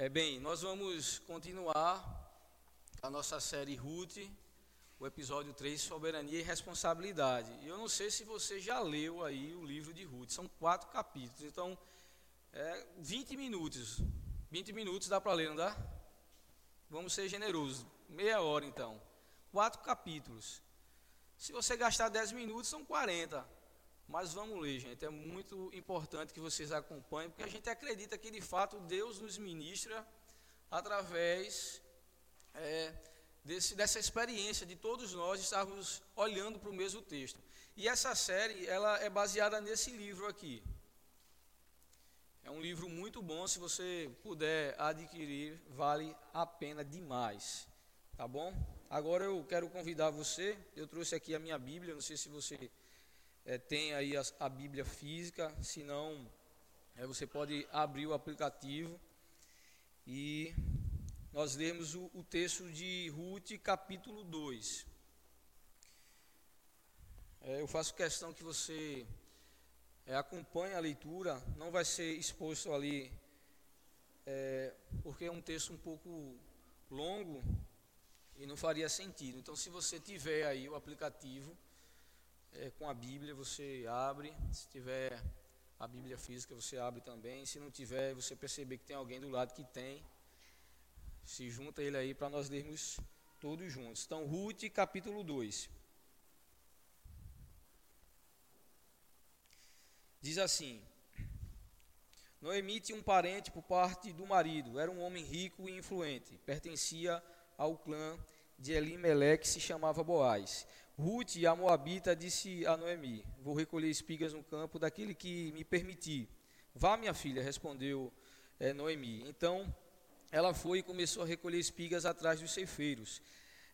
É bem, nós vamos continuar a nossa série Ruth, o episódio 3, Soberania e Responsabilidade. E eu não sei se você já leu aí o livro de Ruth, são quatro capítulos, então é 20 minutos. 20 minutos dá para ler, não dá? Vamos ser generosos, meia hora então. Quatro capítulos. Se você gastar 10 minutos, são 40. Mas vamos ler, gente. É muito importante que vocês acompanhem, porque a gente acredita que de fato Deus nos ministra através é, desse, dessa experiência de todos nós estarmos olhando para o mesmo texto. E essa série ela é baseada nesse livro aqui. É um livro muito bom, se você puder adquirir, vale a pena demais. Tá bom? Agora eu quero convidar você, eu trouxe aqui a minha Bíblia, não sei se você é, tem aí a, a, Bíblia física, se não, é, você pode abrir o aplicativo e nós lemos o, o texto de Ruth, capítulo 2. É, eu faço questão que você acompanhe a leitura, não vai ser exposto ali, porque é um texto um pouco longo e não faria sentido. Então, se você tiver aí o aplicativo, é, com a Bíblia, você abre. Se tiver a Bíblia física, você abre também. Se não tiver, você perceber que tem alguém do lado que tem, se junta ele aí para nós lermos todos juntos. Então, Ruth, capítulo 2. Diz assim: Noemi tinha um parente por parte do marido, era um homem rico e influente, pertencia ao clã de Elimelec, se chamava Boaz. Ruth, a Moabita, disse a Noemi: Vou recolher espigas no campo daquele que me permitir. Vá, minha filha, respondeu é, Noemi. Então ela foi e começou a recolher espigas atrás dos ceifeiros.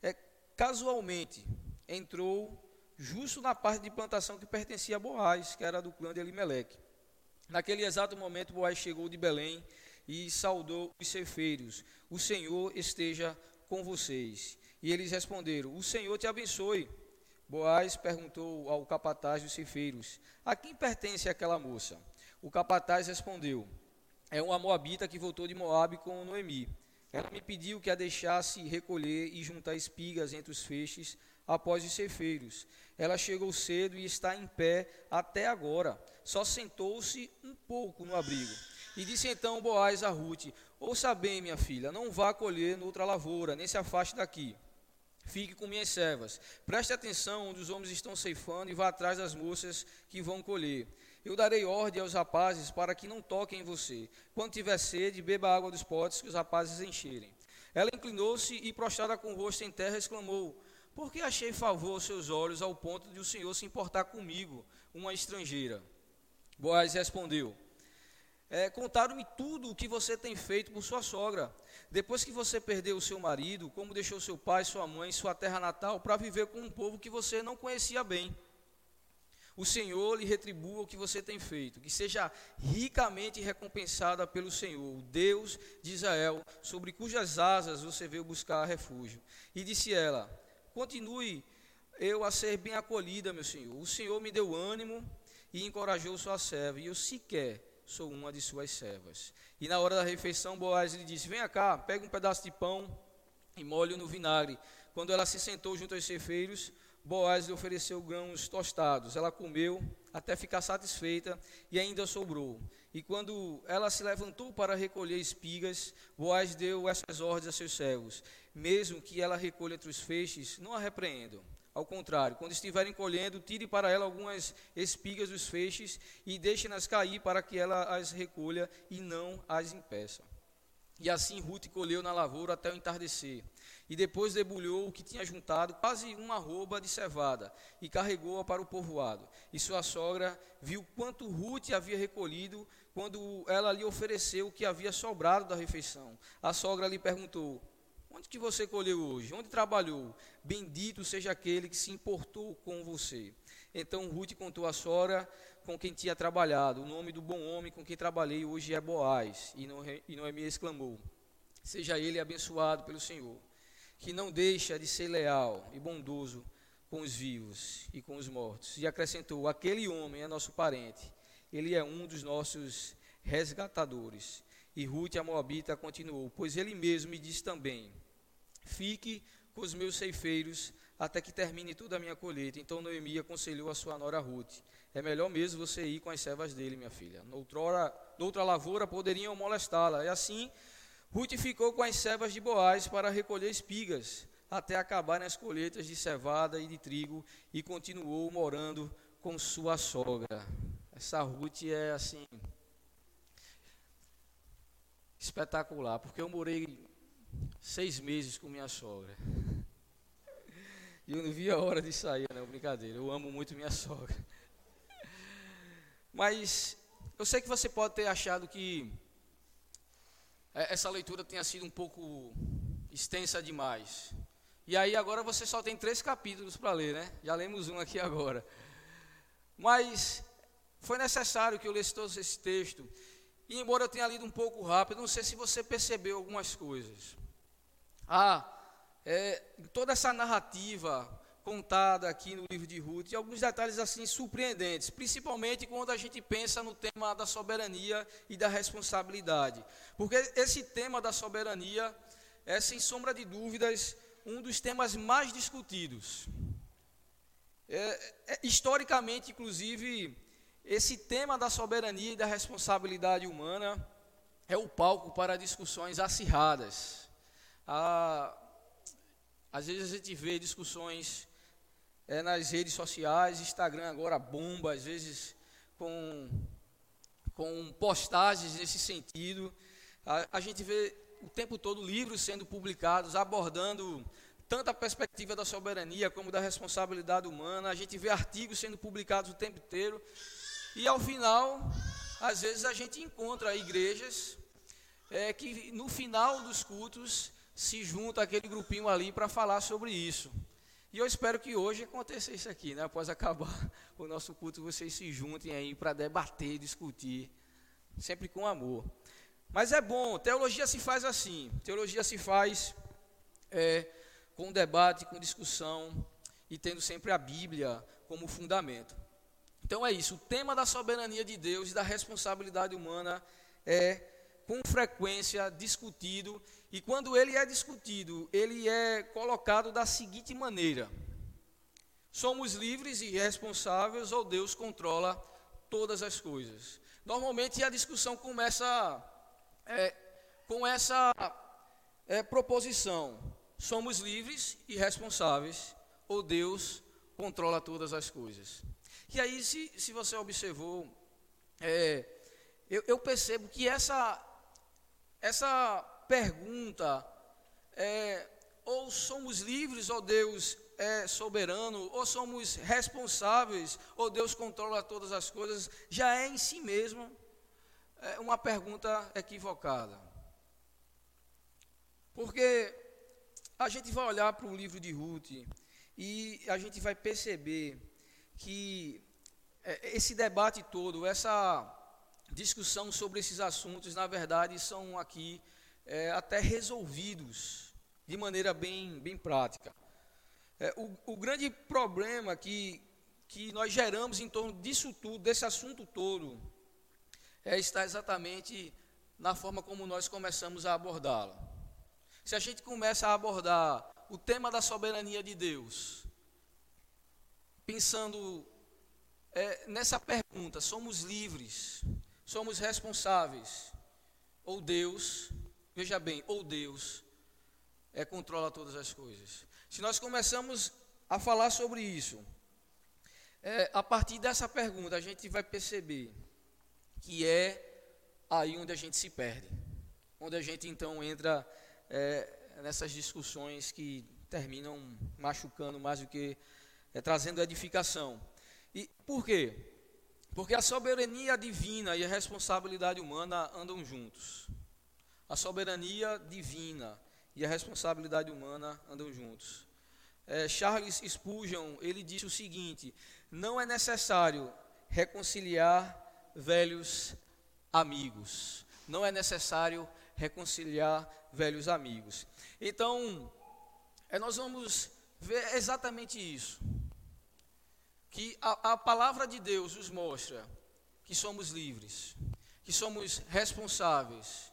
É, casualmente entrou justo na parte de plantação que pertencia a Boaz, que era do clã de Elimelec. Naquele exato momento, Boaz chegou de Belém e saudou os ceifeiros: O Senhor esteja com vocês. E eles responderam: O Senhor te abençoe. Boaz perguntou ao capataz dos ceifeiros: A quem pertence aquela moça? O capataz respondeu: É uma moabita que voltou de Moabe com Noemi. Ela me pediu que a deixasse recolher e juntar espigas entre os feixes após os ceifeiros. Ela chegou cedo e está em pé até agora. Só sentou-se um pouco no abrigo. E disse então Boaz a Ruth: Ouça bem, minha filha, não vá colher noutra lavoura, nem se afaste daqui. Fique com minhas servas. Preste atenção onde os homens estão ceifando e vá atrás das moças que vão colher. Eu darei ordem aos rapazes para que não toquem em você. Quando tiver sede, beba água dos potes que os rapazes encherem. Ela inclinou-se e, prostrada com o rosto em terra, exclamou: Por que achei favor aos seus olhos ao ponto de o Senhor se importar comigo, uma estrangeira? Boaz respondeu: é, Contaram-me tudo o que você tem feito por sua sogra. Depois que você perdeu o seu marido, como deixou seu pai, sua mãe, sua terra natal, para viver com um povo que você não conhecia bem. O Senhor lhe retribua o que você tem feito, que seja ricamente recompensada pelo Senhor, o Deus de Israel, sobre cujas asas você veio buscar refúgio. E disse ela: Continue eu a ser bem acolhida, meu Senhor. O Senhor me deu ânimo e encorajou sua serva, e eu sequer sou uma de suas servas. E na hora da refeição, Boaz lhe disse: Venha cá, pega um pedaço de pão e molhe no vinagre. Quando ela se sentou junto aos cefeiros, Boaz lhe ofereceu grãos tostados. Ela comeu até ficar satisfeita e ainda sobrou. E quando ela se levantou para recolher espigas, Boaz deu essas ordens a seus servos: Mesmo que ela recolha entre os feixes, não a repreendam ao contrário, quando estiverem colhendo, tire para ela algumas espigas dos feixes e deixe-nas cair para que ela as recolha e não as impeça. E assim Ruth colheu na lavoura até o entardecer. E depois debulhou o que tinha juntado, quase uma roupa de cevada, e carregou-a para o povoado. E sua sogra viu quanto Ruth havia recolhido quando ela lhe ofereceu o que havia sobrado da refeição. A sogra lhe perguntou: Onde que você colheu hoje? Onde trabalhou? Bendito seja aquele que se importou com você. Então Ruth contou à sogra com quem tinha trabalhado. O nome do bom homem com quem trabalhei hoje é Boaz. E Noemi exclamou: Seja ele abençoado pelo Senhor, que não deixa de ser leal e bondoso com os vivos e com os mortos. E acrescentou: Aquele homem é nosso parente. Ele é um dos nossos resgatadores. E Ruth, a Moabita, continuou: Pois ele mesmo me disse também: Fique com os meus ceifeiros até que termine toda a minha colheita. Então Noemi aconselhou a sua nora Ruth: É melhor mesmo você ir com as servas dele, minha filha. Noutrora, noutra lavoura poderiam molestá-la. E assim, Ruth ficou com as servas de Boaz para recolher espigas, até acabarem as colheitas de cevada e de trigo, e continuou morando com sua sogra. Essa Ruth é assim espetacular, porque eu morei seis meses com minha sogra. E eu não vi a hora de sair, não, brincadeira. Eu amo muito minha sogra. Mas eu sei que você pode ter achado que é, essa leitura tenha sido um pouco extensa demais. E aí agora você só tem três capítulos para ler, né? Já lemos um aqui agora. Mas foi necessário que eu lesse todo esse texto. E embora eu tenha lido um pouco rápido, não sei se você percebeu algumas coisas. Ah, é, toda essa narrativa contada aqui no livro de Ruth, e alguns detalhes assim surpreendentes, principalmente quando a gente pensa no tema da soberania e da responsabilidade. Porque esse tema da soberania é, sem sombra de dúvidas, um dos temas mais discutidos. É, é, historicamente, inclusive, esse tema da soberania e da responsabilidade humana é o palco para discussões acirradas. Ah, às vezes a gente vê discussões é, nas redes sociais, Instagram agora bomba, às vezes com, com postagens nesse sentido. A, a gente vê o tempo todo livros sendo publicados abordando tanto a perspectiva da soberania como da responsabilidade humana. A gente vê artigos sendo publicados o tempo inteiro. E ao final, às vezes a gente encontra igrejas é, que no final dos cultos se junta aquele grupinho ali para falar sobre isso. E eu espero que hoje aconteça isso aqui, né? Após acabar o nosso culto, vocês se juntem aí para debater, discutir, sempre com amor. Mas é bom, teologia se faz assim, teologia se faz é, com debate, com discussão e tendo sempre a Bíblia como fundamento. Então é isso, o tema da soberania de Deus e da responsabilidade humana é com frequência discutido, e quando ele é discutido, ele é colocado da seguinte maneira: somos livres e responsáveis ou Deus controla todas as coisas. Normalmente a discussão começa é, com essa é, proposição: somos livres e responsáveis ou Deus controla todas as coisas. E aí, se, se você observou, é, eu, eu, percebo que essa, essa pergunta é, ou somos livres ou Deus é soberano, ou somos responsáveis, ou Deus controla todas as coisas, já é em si mesmo é, uma pergunta equivocada. Porque a gente vai olhar para o livro de Ruth e a gente vai perceber que é, esse debate todo, essa discussão sobre esses assuntos, na verdade, são aqui é, até resolvidos de maneira bem, bem prática. É, o, o, grande problema que, que nós geramos em torno disso tudo, desse assunto todo, é, está exatamente na forma como nós começamos a abordá-lo. Se a gente começa a abordar o tema da soberania de Deus, pensando é, nessa pergunta: somos livres, somos responsáveis, ou Deus, veja bem, ou Deus é, controla todas as coisas. Se nós começamos a falar sobre isso, é, a partir dessa pergunta, a gente vai perceber que é aí onde a gente se perde, onde a gente então entra é, nessas discussões que terminam machucando mais do que é, trazendo edificação. E por quê? Porque a soberania divina e a responsabilidade humana andam juntos. A soberania divina e a responsabilidade humana andam juntos. É, Charles Spurgeon ele disse o seguinte: não é necessário reconciliar velhos amigos. Não é necessário reconciliar velhos amigos. Então, é, nós vamos ver exatamente isso que a, a palavra de Deus nos mostra que somos livres, que somos responsáveis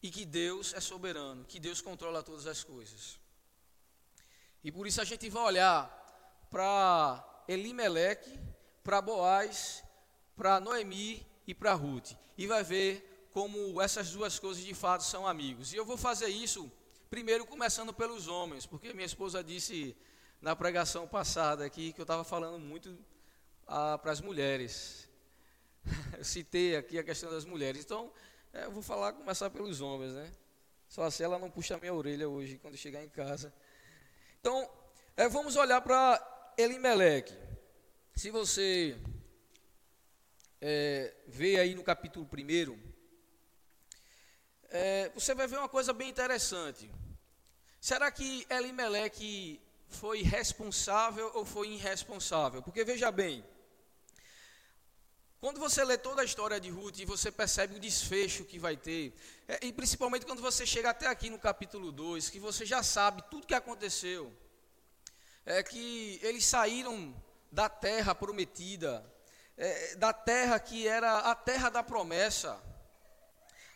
e que Deus é soberano, que Deus controla todas as coisas. E por isso a gente vai olhar para Elimeleque, para Boaz, para Noemi e para Ruth. E vai ver como essas duas coisas de fato são amigos. E eu vou fazer isso primeiro começando pelos homens, porque minha esposa disse na pregação passada aqui que eu estava falando muito ah, para as mulheres. Eu citei aqui a questão das mulheres. Então, é, eu vou falar, começar pelos homens, né? Só assim ela não puxa a minha orelha hoje quando chegar em casa. Então, é, vamos olhar para Elimeleque. Se você é, vê aí no capítulo 1, é, você vai ver uma coisa bem interessante. Será que Elimeleque foi responsável ou foi irresponsável? Porque veja bem, quando você lê toda a história de Ruth e você percebe o desfecho que vai ter, é, e principalmente quando você chega até aqui no capítulo 2, que você já sabe tudo que aconteceu, é que eles saíram da terra prometida, é, da terra que era a terra da promessa,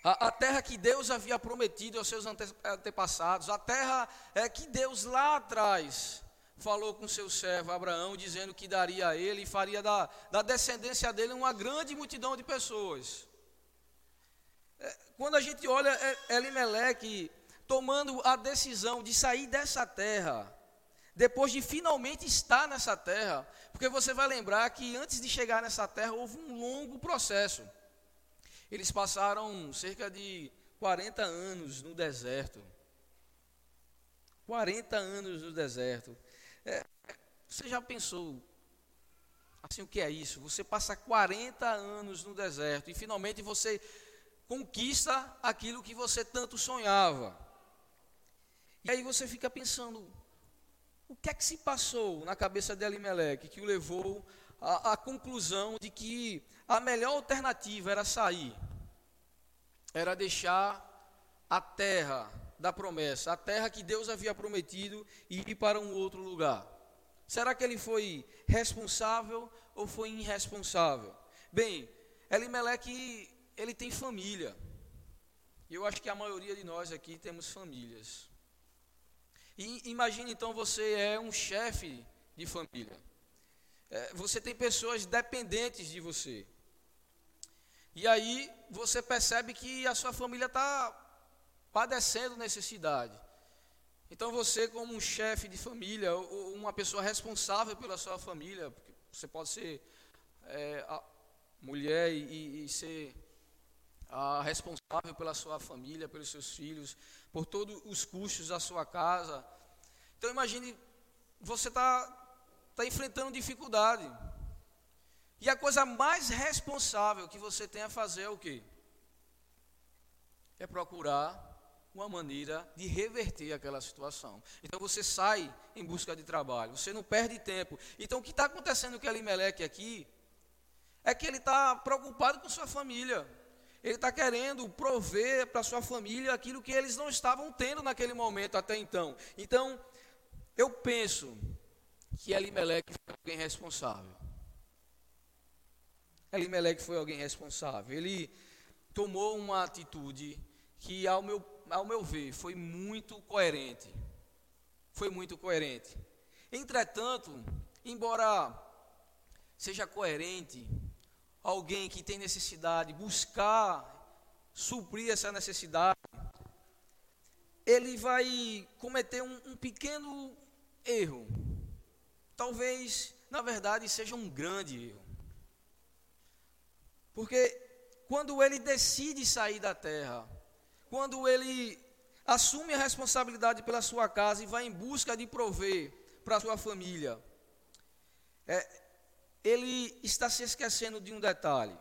a, a, terra que Deus havia prometido aos seus antepassados, a terra é, que Deus lá atrás falou com seu servo Abraão, dizendo que daria a ele e faria da, da descendência dele uma grande multidão de pessoas. É, quando a gente olha é, Elimeleque tomando a decisão de sair dessa terra, depois de finalmente estar nessa terra, porque você vai lembrar que antes de chegar nessa terra houve um longo processo. Eles passaram cerca de 40 anos no deserto. 40 anos no deserto. É, você já pensou assim o que é isso? Você passa 40 anos no deserto e finalmente você conquista aquilo que você tanto sonhava. E aí você fica pensando, o que é que se passou na cabeça de Elimelec que o levou à, à conclusão de que a melhor alternativa era sair, era deixar a terra da promessa, a terra que Deus havia prometido e ir para um outro lugar. Será que ele foi responsável ou foi irresponsável? Bem, Elimelec, ele tem família. Eu acho que a maioria de nós aqui temos famílias. E imagine então você é um chefe de família. É, você tem pessoas dependentes de você. E aí você percebe que a sua família está padecendo necessidade. Então você, como um chefe de família, ou uma pessoa responsável pela sua família, porque você pode ser é, mulher e, e ser a responsável pela sua família, pelos seus filhos, por todos os custos da sua casa. Então imagine, você está tá enfrentando dificuldade. E a coisa mais responsável que você tem a fazer é o quê? É procurar uma maneira de reverter aquela situação. Então você sai em busca de trabalho, você não perde tempo. Então o que está acontecendo com Elimelec aqui é que ele está preocupado com sua família. Ele está querendo prover para sua família aquilo que eles não estavam tendo naquele momento até então. Então, eu penso que Elimelec foi alguém responsável. Elimelec foi alguém responsável. Ele tomou uma atitude que, ao meu ao meu ver, foi muito coerente. Foi muito coerente. Entretanto, embora seja coerente, alguém que tem necessidade, buscar suprir essa necessidade, ele vai cometer um, um pequeno erro. Talvez, na verdade, seja um grande erro. Porque quando ele decide sair da terra, quando ele assume a responsabilidade pela sua casa e vai em busca de prover para sua família, é, ele está se esquecendo de um detalhe.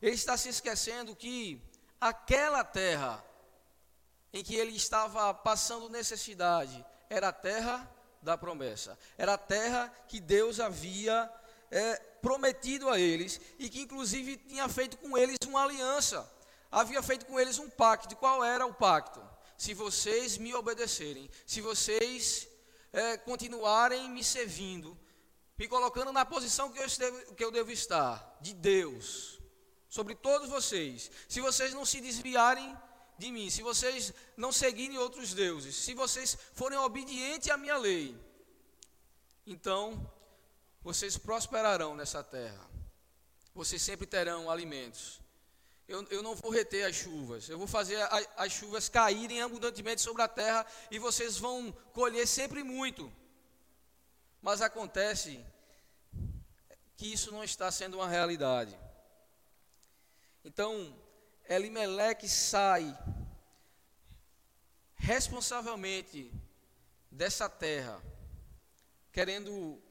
Ele está se esquecendo que aquela terra em que ele estava passando necessidade era a terra da promessa, era a terra que Deus havia é, prometido a eles e que inclusive tinha feito com eles uma aliança havia feito com eles um pacto. Qual era o pacto? Se vocês me obedecerem, se vocês é, continuarem me servindo, me colocando na posição que eu, que eu devo estar, de Deus, sobre todos vocês, se vocês não se desviarem de mim, se vocês não seguirem outros deuses, se vocês forem obedientes à minha lei, então vocês prosperarão nessa terra. Vocês sempre terão alimentos. Eu, eu não vou reter as chuvas, eu vou fazer a, as chuvas caírem abundantemente sobre a terra e vocês vão colher sempre muito. Mas acontece que isso não está sendo uma realidade. Então, Elimeleque sai responsavelmente dessa terra, querendo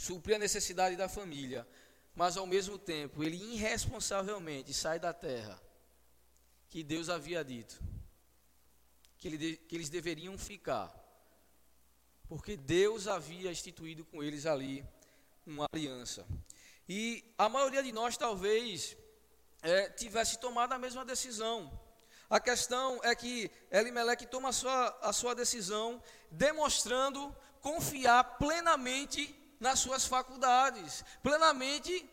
suprir a necessidade da família, mas ao mesmo tempo ele irresponsavelmente sai da terra que Deus havia dito que, ele, que eles deveriam ficar, porque Deus havia instituído com eles ali uma aliança. E a maioria de nós talvez é, tivesse tomado a mesma decisão. A questão é que Elimelec toma a sua, a sua decisão demonstrando confiar plenamente nas suas faculdades, plenamente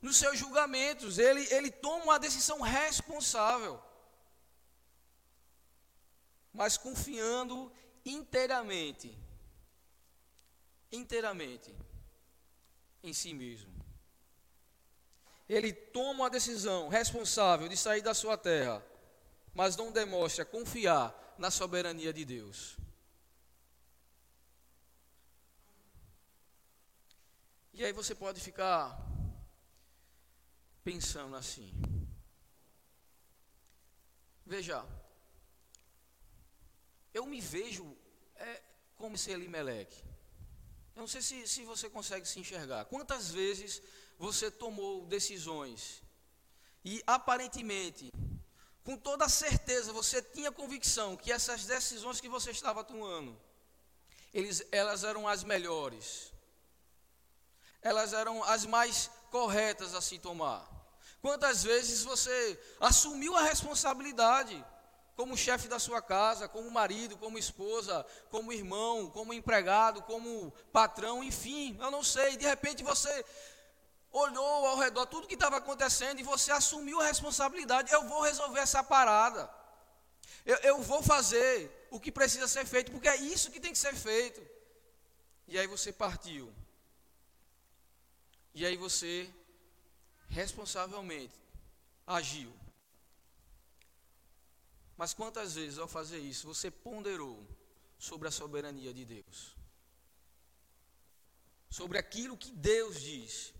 nos seus julgamentos. Ele, ele toma uma decisão responsável, mas confiando inteiramente, inteiramente em si mesmo. Ele toma uma decisão responsável de sair da sua terra, mas não demonstra confiar na soberania de Deus. E aí você pode ficar pensando assim. Veja, eu me vejo é, como esse Elimelec. Eu não sei se, se você consegue se enxergar. Quantas vezes você tomou decisões e aparentemente, com toda certeza, você tinha convicção que essas decisões que você estava tomando, eles, elas eram as melhores elas eram as mais corretas a se tomar. Quantas vezes você assumiu a responsabilidade como chefe da sua casa, como marido, como esposa, como irmão, como empregado, como patrão, enfim, eu não sei, de repente você olhou ao redor tudo que estava acontecendo e você assumiu a responsabilidade. Eu vou resolver essa parada. Eu, eu, vou fazer o que precisa ser feito, porque é isso que tem que ser feito. E aí você partiu e aí você responsavelmente agiu. Mas quantas vezes ao fazer isso você ponderou sobre a soberania de Deus? Sobre aquilo que Deus diz,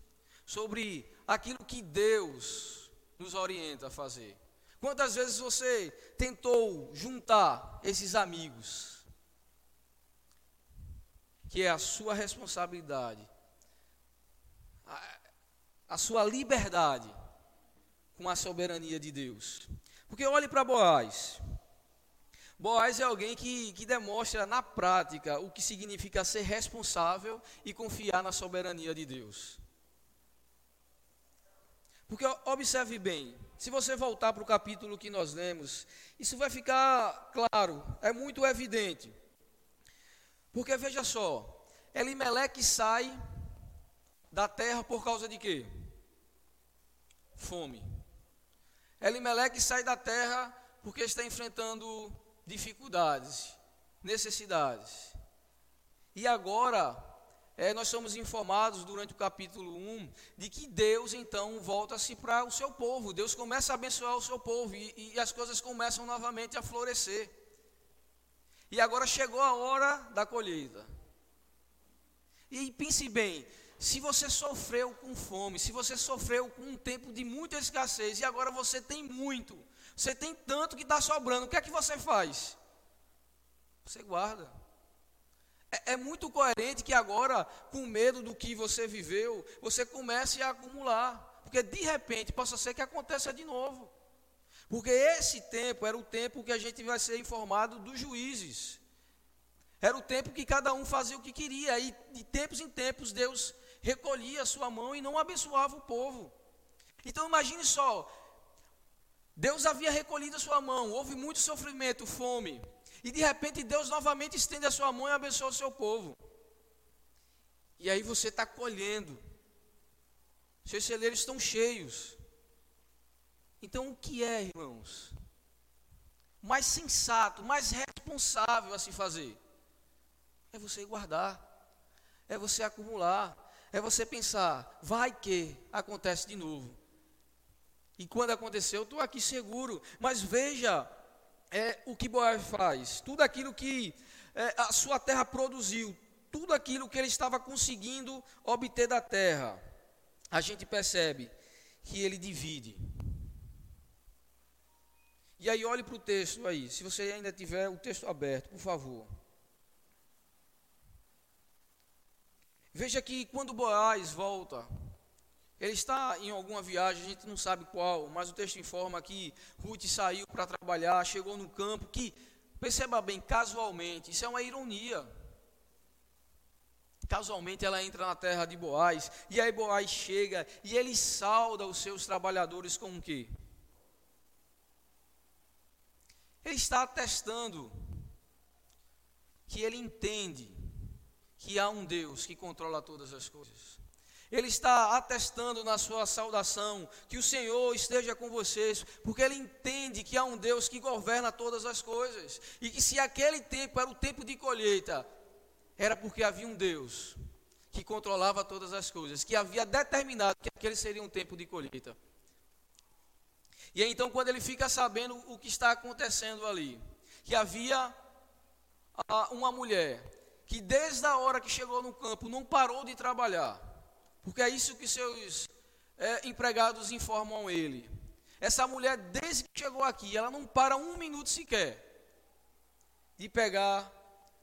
sobre aquilo que Deus nos orienta a fazer. Quantas vezes você tentou juntar esses amigos, que é a sua responsabilidade, a sua liberdade com a soberania de Deus. Porque olhe para Boaz. Boaz é alguém que, que demonstra na prática o que significa ser responsável e confiar na soberania de Deus. Porque observe bem, se você voltar para o capítulo que nós lemos, isso vai ficar claro, é muito evidente. Porque veja só, Elimeleque sai da terra por causa de quê? Fome. Elimeleque sai da terra porque está enfrentando dificuldades, necessidades. E agora, é, nós somos informados durante o capítulo 1 de que Deus então volta-se para o seu povo. Deus começa a abençoar o seu povo e, e as coisas começam novamente a florescer. E agora chegou a hora da colheita. E pense bem, se você sofreu com fome, se você sofreu com um tempo de muita escassez e agora você tem muito, você tem tanto que está sobrando, o que é que você faz? Você guarda. É, é, muito coerente que agora, com medo do que você viveu, você comece a acumular, porque de repente possa ser que aconteça de novo. Porque esse tempo era o tempo que a gente vai ser informado dos juízes. Era o tempo que cada um fazia o que queria, e de tempos em tempos Deus recolhia a sua mão e não abençoava o povo. Então imagine só, Deus havia recolhido a sua mão, houve muito sofrimento, fome, e de repente Deus novamente estende a sua mão e abençoa o seu povo. E aí você está colhendo, seus celeiros estão cheios, Então, o que é, irmãos? Mais sensato, mais responsável a se fazer é você guardar, é você acumular, é você pensar, vai que acontece de novo. E quando aconteceu, eu estou aqui seguro. Mas veja é, o que Boaz faz: tudo aquilo que é, a sua terra produziu, tudo aquilo que ele estava conseguindo obter da terra, a gente percebe que ele divide. E aí, olhe para o texto aí, se você ainda tiver o texto aberto, por favor. Veja que quando Boaz volta, ele está em alguma viagem, a gente não sabe qual, mas o texto informa que Ruth saiu para trabalhar, chegou no campo, que, perceba bem, casualmente, isso é uma ironia. Casualmente ela entra na terra de Boaz, e aí Boaz chega e ele sauda os seus trabalhadores com o quê? Ele está atestando que ele entende que há um Deus que controla todas as coisas. Ele está atestando na sua saudação que o Senhor esteja com vocês, porque ele entende que há um Deus que governa todas as coisas, e que se aquele tempo era o tempo de colheita, era porque havia um Deus que controlava todas as coisas, que havia determinado que aquele seria um tempo de colheita. E então, quando ele fica sabendo o que está acontecendo ali, que havia uma mulher que desde a hora que chegou no campo não parou de trabalhar, porque é isso que seus é, empregados informam ele. Essa mulher, desde que chegou aqui, ela não para um minuto sequer de pegar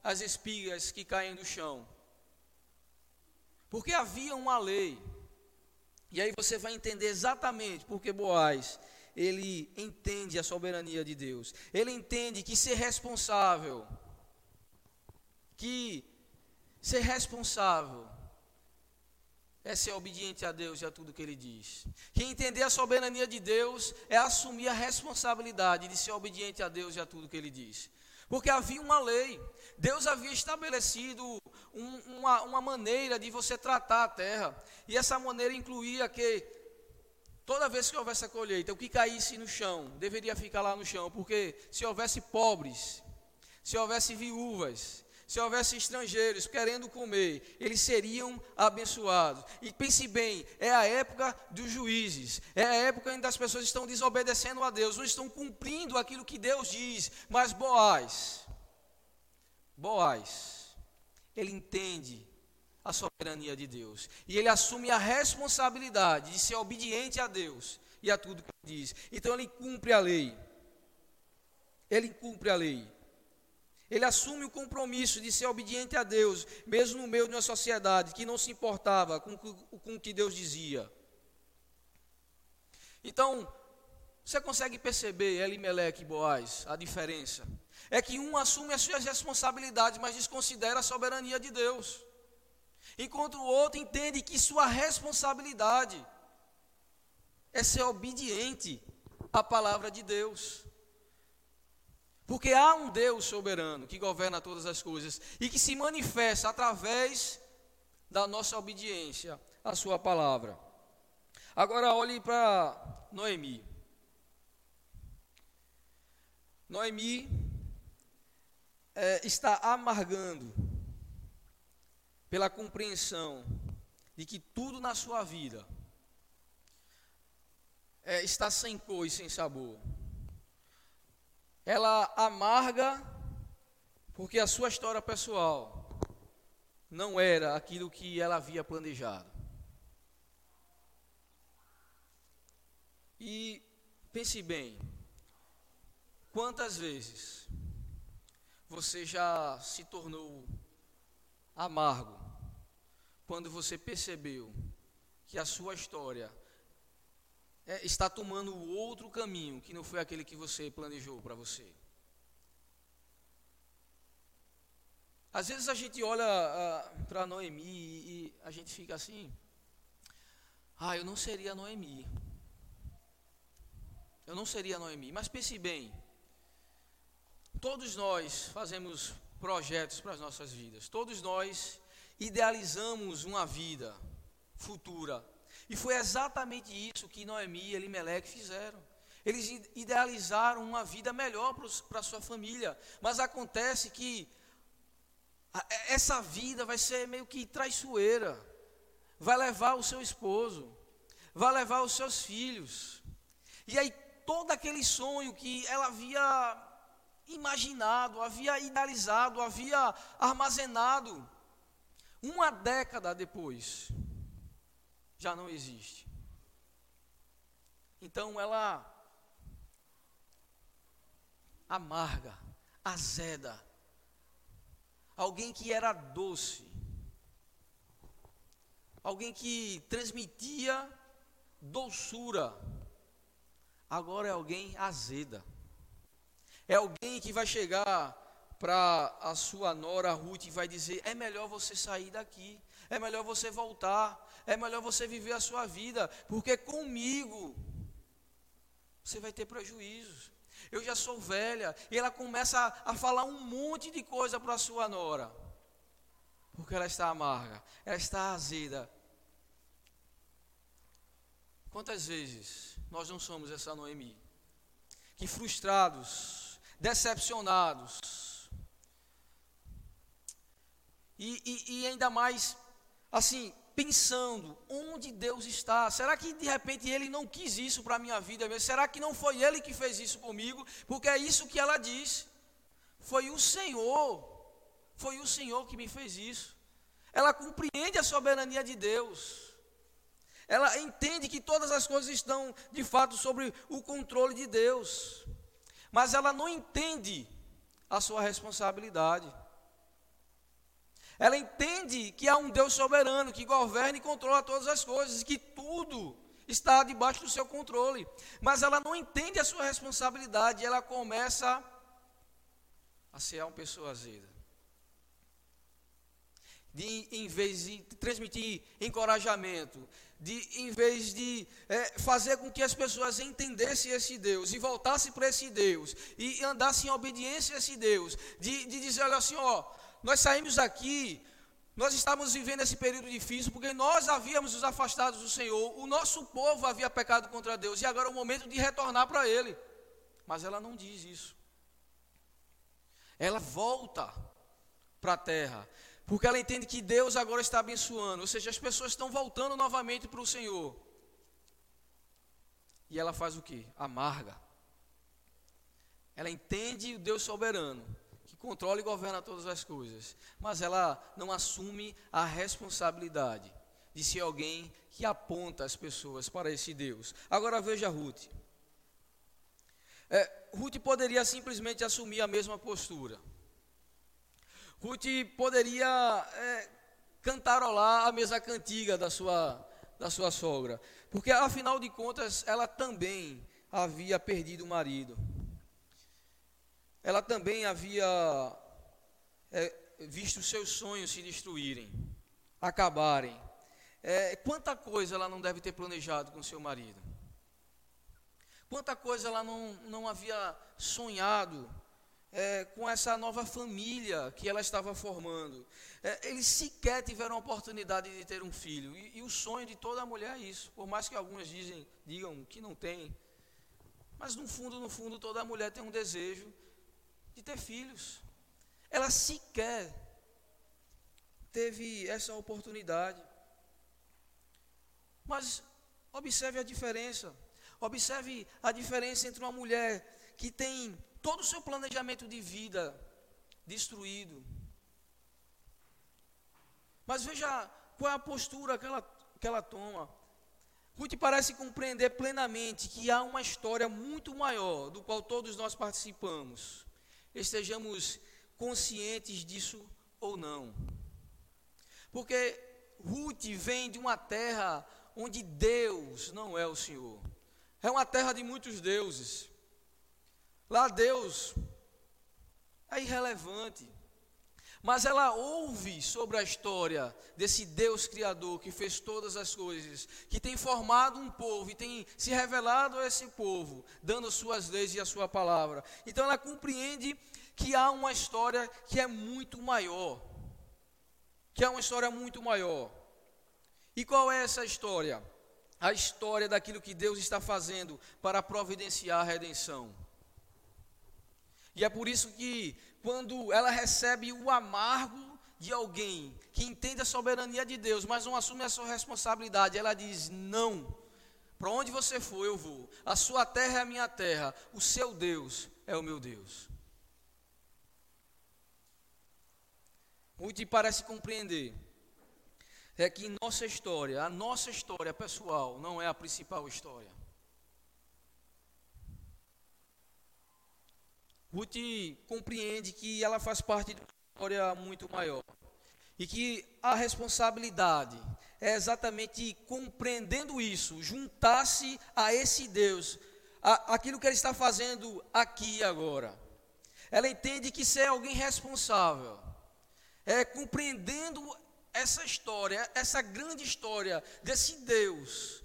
as espigas que caem do chão. Porque havia uma lei. E aí você vai entender exatamente porque Boaz, ele entende a soberania de Deus. Ele entende que ser responsável, que ser responsável é ser obediente a Deus e a tudo que Ele diz. Que entender a soberania de Deus é assumir a responsabilidade de ser obediente a Deus e a tudo que Ele diz. Porque havia uma lei, Deus havia estabelecido um, uma, uma maneira de você tratar a terra, e essa maneira incluía que toda vez que houvesse a colheita, o que caísse no chão deveria ficar lá no chão, porque se houvesse pobres, se houvesse viúvas, se houvesse estrangeiros querendo comer, eles seriam abençoados. E pense bem, é a época dos juízes, é a época em que as pessoas estão desobedecendo a Deus, não estão cumprindo aquilo que Deus diz. Mas Boaz, Boaz, ele entende a soberania de Deus e ele assume a responsabilidade de ser obediente a Deus e a tudo que ele diz. Então ele cumpre a lei. Ele cumpre a lei. Ele assume o compromisso de ser obediente a Deus, mesmo no meio de uma sociedade que não se importava com, o que Deus dizia. Então, você consegue perceber, Elimelec e Boaz, a diferença? É que um assume as suas responsabilidades, mas desconsidera a soberania de Deus. Enquanto o outro entende que sua responsabilidade é ser obediente à palavra de Deus. Porque há um Deus soberano que governa todas as coisas e que se manifesta através da nossa obediência à Sua palavra. Agora olhe para Noemi. Noemi é, está amargando pela compreensão de que tudo na sua vida é, está sem cor e sem sabor ela amarga porque a sua história pessoal não era aquilo que ela havia planejado. E pense bem, quantas vezes você já se tornou amargo quando você percebeu que a sua história é, está tomando outro caminho que não foi aquele que você planejou para você. Às vezes a gente olha uh, para Noemi e, e a gente fica assim: ah, eu não seria Noemi. Eu não seria Noemi. Mas pense bem: todos nós fazemos projetos para as nossas vidas, todos nós idealizamos uma vida futura e foi exatamente isso que Noemi e Elimelec fizeram. Eles idealizaram uma vida melhor para a sua família. Mas acontece que essa vida vai ser meio que traiçoeira. Vai levar o seu esposo, vai levar os seus filhos. E aí todo aquele sonho que ela havia imaginado, havia idealizado, havia armazenado, uma década depois, já não existe. Então ela amarga, azeda, alguém que era doce, alguém que transmitia doçura, agora é alguém azeda. É alguém que vai chegar para a sua nora Ruth e vai dizer: é melhor você sair daqui, é melhor você voltar, é melhor você viver a sua vida, porque comigo você vai ter prejuízos. Eu já sou velha, e ela começa a, a falar um monte de coisa para a sua nora, porque ela está amarga, ela está azeda. Quantas vezes nós não somos essa Noemi? Que frustrados, decepcionados, e, e, e ainda mais, assim, pensando onde Deus está. Será que de repente Ele não quis isso para a minha vida? Será que não foi Ele que fez isso comigo? Porque é isso que ela diz. Foi o Senhor, foi o Senhor que me fez isso. Ela compreende a soberania de Deus. Ela entende que todas as coisas estão de fato sobre o controle de Deus. Mas ela não entende a sua responsabilidade. Ela entende que há um Deus soberano que governa e controla todas as coisas, que tudo está debaixo do seu controle. Mas ela não entende a sua responsabilidade, ela começa a ser uma pessoa azeda de, em vez de transmitir encorajamento, de, em vez de é, fazer com que as pessoas entendessem esse Deus e voltassem para esse Deus e andassem em obediência a esse Deus, de, de dizer: olha assim, ó, nós saímos daqui, nós estávamos vivendo esse período difícil porque nós havíamos nos afastado do Senhor, o nosso povo havia pecado contra Deus e agora é o momento de retornar para Ele. Mas ela não diz isso. Ela volta para a terra porque ela entende que Deus agora está abençoando, ou seja, as pessoas estão voltando novamente para o Senhor. E ela faz o que? Amarga. Ela entende o Deus soberano, controla e governa todas as coisas, mas ela não assume a responsabilidade de ser alguém que aponta as pessoas para esse Deus. Agora veja Ruth. É, Ruth poderia simplesmente assumir a mesma postura. Ruth poderia é, cantarolar a mesa cantiga da sua, da sua sogra, porque afinal de contas ela também havia perdido o marido. Ela também havia é, visto seus sonhos se destruírem, acabarem. É, quanta coisa ela não deve ter planejado com seu marido. Quanta coisa ela não, não havia sonhado é, com essa nova família que ela estava formando. É, eles sequer tiveram a oportunidade de ter um filho. E, e, o sonho de toda mulher é isso. Por mais que algumas dizem, digam que não tem. Mas no fundo, no fundo, toda mulher tem um desejo de ter filhos. Ela sequer teve essa oportunidade. Mas observe a diferença. Observe a diferença entre uma mulher que tem todo o seu planejamento de vida destruído. Mas veja qual é a postura que ela, que ela toma. Ruth parece compreender plenamente que há uma história muito maior do qual todos nós participamos, estejamos conscientes disso ou não. Porque Ruth vem de uma terra onde Deus não é o Senhor. É uma terra de muitos deuses. Lá Deus é irrelevante. Mas ela ouve sobre a história desse Deus Criador que fez todas as coisas, que tem formado um povo e tem se revelado a esse povo, dando suas leis e a sua palavra. Então ela compreende que há uma história que é muito maior. Que é uma história muito maior. E qual é essa história? a história daquilo que Deus está fazendo para providenciar a redenção. E é por isso que, quando ela recebe o amargo de alguém que entende a soberania de Deus, mas não assume a sua responsabilidade, ela diz: Não, para onde você for, eu vou. A sua terra é a minha terra, o seu Deus é o meu Deus. Muito parece compreender é que nossa história, a nossa história pessoal, não é a principal história. Ruth compreende que ela faz parte de uma história muito maior. E que a responsabilidade é exatamente compreendendo isso, juntar-se a esse Deus, a, aquilo que ele está fazendo aqui agora. Ela entende que ser alguém responsável é compreendendo essa história, essa grande história desse Deus,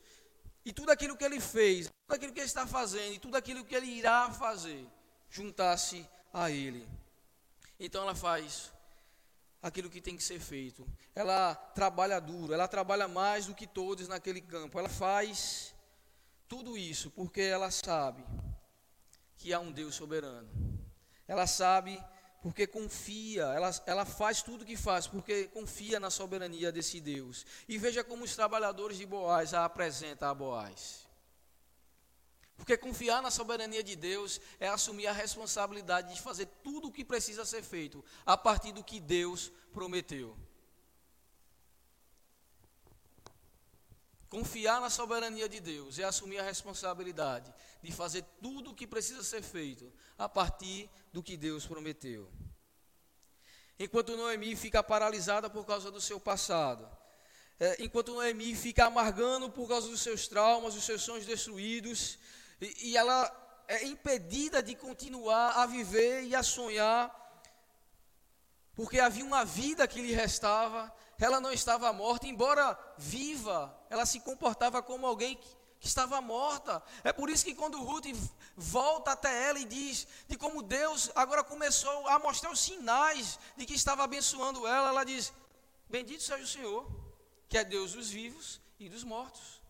e tudo aquilo que ele fez, tudo aquilo que ele está fazendo, e tudo aquilo que ele irá fazer, juntar-se a ele. Então ela faz aquilo que tem que ser feito. Ela trabalha duro, ela trabalha mais do que todos naquele campo. Ela faz tudo isso porque ela sabe que há um Deus soberano. Ela sabe porque confia, ela, ela faz tudo o que faz, porque confia na soberania desse Deus. E veja como os trabalhadores de Boaz a apresentam a Boaz. Porque confiar na soberania de Deus é assumir a responsabilidade de fazer tudo o que precisa ser feito a partir do que Deus prometeu. Confiar na soberania de Deus é assumir a responsabilidade de fazer tudo o que precisa ser feito a partir do que Deus prometeu. Enquanto Noemi fica paralisada por causa do seu passado, é, enquanto Noemi fica amargando por causa dos seus traumas, dos seus sonhos destruídos, e, e ela é impedida de continuar a viver e a sonhar, porque havia uma vida que lhe restava, ela não estava morta, embora viva, ela se comportava como alguém que, que estava morta. É por isso que quando Ruth volta até ela e diz de como Deus agora começou a mostrar os sinais de que estava abençoando ela, ela diz: Bendito seja o Senhor, que é Deus dos vivos e dos mortos.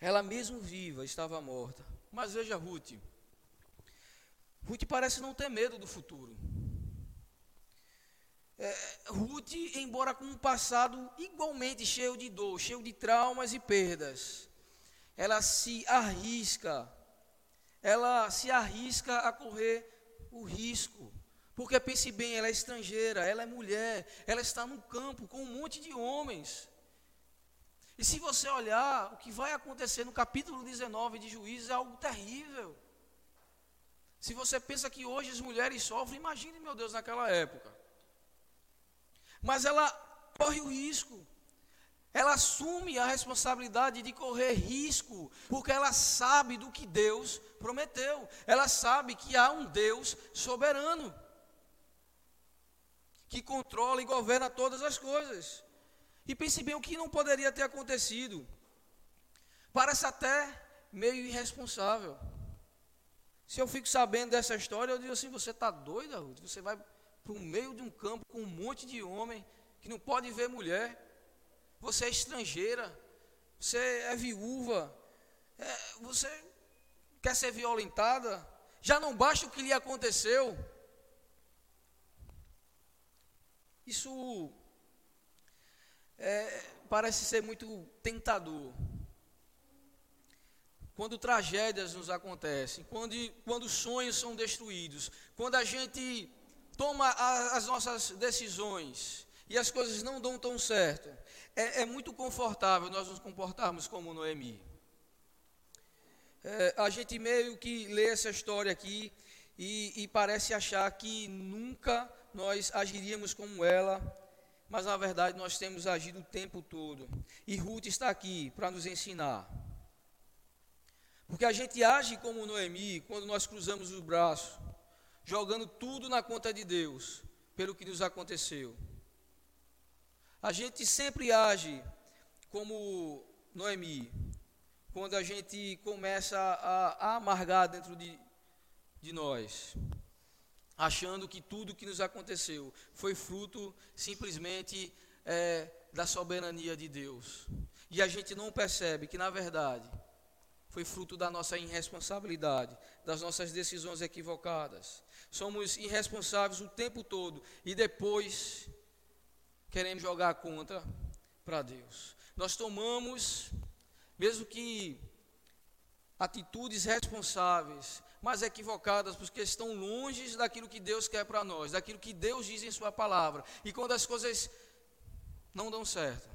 Ela mesmo viva estava morta. Mas veja Ruth. Ruth parece não ter medo do futuro é, Ruth, embora com um passado igualmente cheio de dor, cheio de traumas e perdas, ela se arrisca, ela se arrisca a correr o risco. Porque pense bem, ela é estrangeira, ela é mulher, ela está no campo com um monte de homens. E se você olhar, o que vai acontecer no capítulo 19 de Juízes é algo terrível. Se você pensa que hoje as mulheres sofrem, imagine, meu Deus, naquela época. Mas ela corre o risco. Ela assume a responsabilidade de correr risco, porque ela sabe do que Deus prometeu. Ela sabe que há um Deus soberano, que controla e governa todas as coisas. E pense bem o que não poderia ter acontecido. Parece até meio irresponsável. Se eu fico sabendo dessa história, eu digo assim: você está doida, Ruth? Você vai para o meio de um campo com um monte de homem que não pode ver mulher. Você é estrangeira, você é viúva, é, você quer ser violentada. Já não basta o que lhe aconteceu. Isso é, parece ser muito tentador. Quando tragédias nos acontecem, quando, quando sonhos são destruídos, quando a gente toma a, as nossas decisões e as coisas não dão tão certo, é, é muito confortável nós nos comportarmos como Noemi. É, a gente meio que lê essa história aqui e, e parece achar que nunca nós agiríamos como ela, mas na verdade nós temos agido o tempo todo. E Ruth está aqui para nos ensinar. Porque a gente age como Noemi quando nós cruzamos os braços jogando tudo na conta de Deus, pelo que nos aconteceu. A gente sempre age como Noemi, quando a gente começa a, a amargar dentro de, de nós, achando que tudo que nos aconteceu foi fruto simplesmente é, da soberania de Deus. E a gente não percebe que, na verdade, foi fruto da nossa irresponsabilidade, das nossas decisões equivocadas. Somos irresponsáveis o tempo todo e depois queremos jogar a conta para Deus. Nós tomamos, mesmo que atitudes responsáveis, mas equivocadas, porque estão longe daquilo que Deus quer para nós, daquilo que Deus diz em Sua palavra. E quando as coisas não dão certo,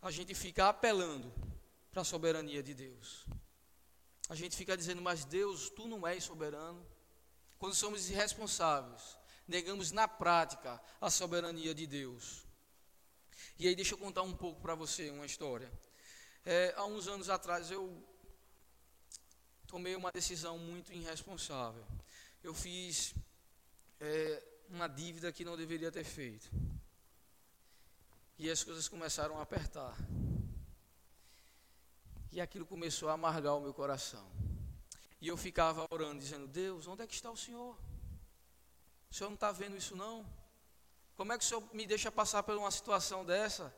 a gente fica apelando para a soberania de Deus. A gente fica dizendo, mas Deus, tu não és soberano. Quando somos irresponsáveis, negamos na prática a soberania de Deus. E aí, deixa eu contar um pouco para você uma história. É, há uns anos atrás, eu tomei uma decisão muito irresponsável. Eu fiz é, uma dívida que não deveria ter feito. E as coisas começaram a apertar. E aquilo começou a amargar o meu coração. E eu ficava orando, dizendo: Deus, onde é que está o Senhor? O Senhor não está vendo isso não? Como é que o Senhor me deixa passar por uma situação dessa?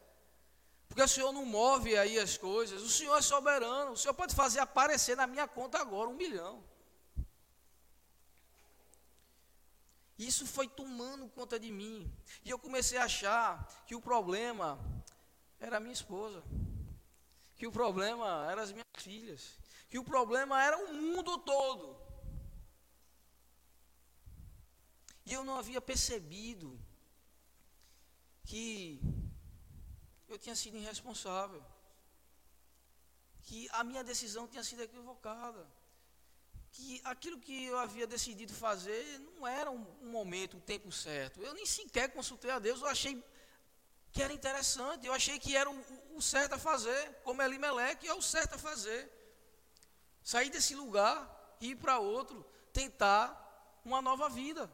Porque o Senhor não move aí as coisas, o Senhor é soberano, o Senhor pode fazer aparecer na minha conta agora um milhão. Isso foi tomando conta de mim. E eu comecei a achar que o problema era a minha esposa. Que o problema eram as minhas filhas. Que o problema era o mundo todo. E eu não havia percebido que eu tinha sido irresponsável. Que a minha decisão tinha sido equivocada que aquilo que eu havia decidido fazer não era um, um momento, um tempo certo. Eu nem sequer consultei a Deus, eu achei que era interessante, eu achei que era o, o certo a fazer, como Elimeleque, é o certo a fazer. Sair desse lugar, ir para outro, tentar uma nova vida.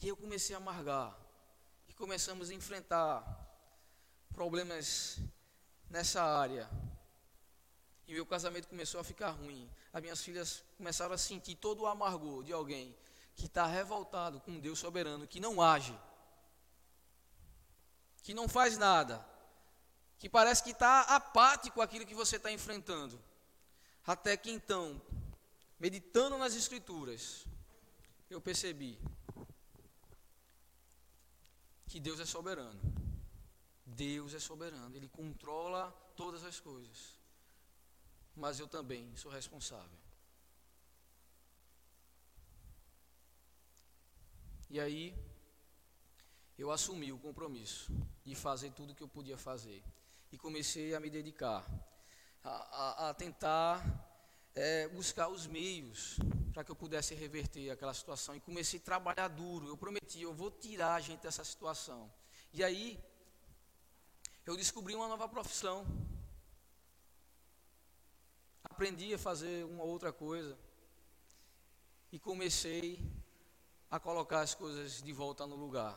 E eu comecei a amargar. Começamos a enfrentar problemas nessa área. E meu casamento começou a ficar ruim. As minhas filhas começaram a sentir todo o amargor de alguém que está revoltado com Deus soberano, que não age, que não faz nada, que parece que está apático aquilo que você está enfrentando. Até que então, meditando nas Escrituras, eu percebi que Deus é soberano. Deus é soberano, Ele controla todas as coisas mas eu também sou responsável. E aí, eu assumi o compromisso de fazer tudo o que eu podia fazer. E comecei a me dedicar, a, a, a tentar é, buscar os meios para que eu pudesse reverter aquela situação. E comecei a trabalhar duro. Eu prometi, eu vou tirar a gente dessa situação. E aí, eu descobri uma nova profissão aprendi a fazer uma outra coisa e comecei a colocar as coisas de volta no lugar.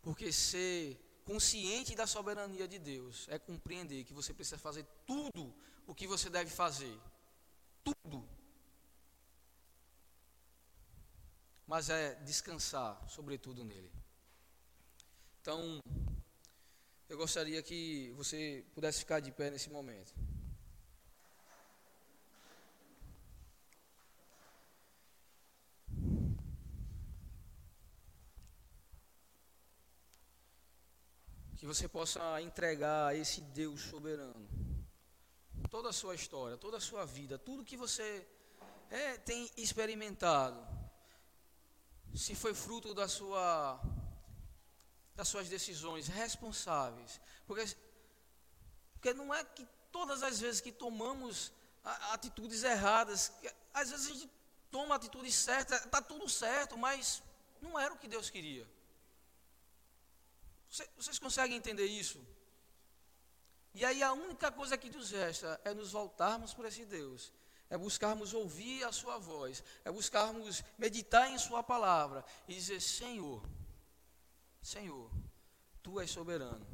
Porque ser consciente da soberania de Deus é compreender que você precisa fazer tudo o que você deve fazer. Tudo. Mas é descansar, sobretudo, nele. Então, eu gostaria que você pudesse ficar de pé nesse momento. que você possa entregar a esse Deus soberano toda a sua história, toda a sua vida, tudo que você é, tem experimentado, se foi fruto da sua, das suas decisões responsáveis, porque, porque não é que todas as vezes que tomamos atitudes erradas, às vezes a gente toma atitudes certas, está tudo certo, mas não era o que Deus queria. Vocês conseguem entender isso? E aí a única coisa que nos resta é nos voltarmos para esse Deus, é buscarmos ouvir a sua voz, é buscarmos meditar em sua palavra e dizer: Senhor, Senhor, tu és soberano.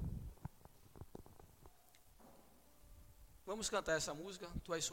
Vamos cantar essa música? Tu és soberano.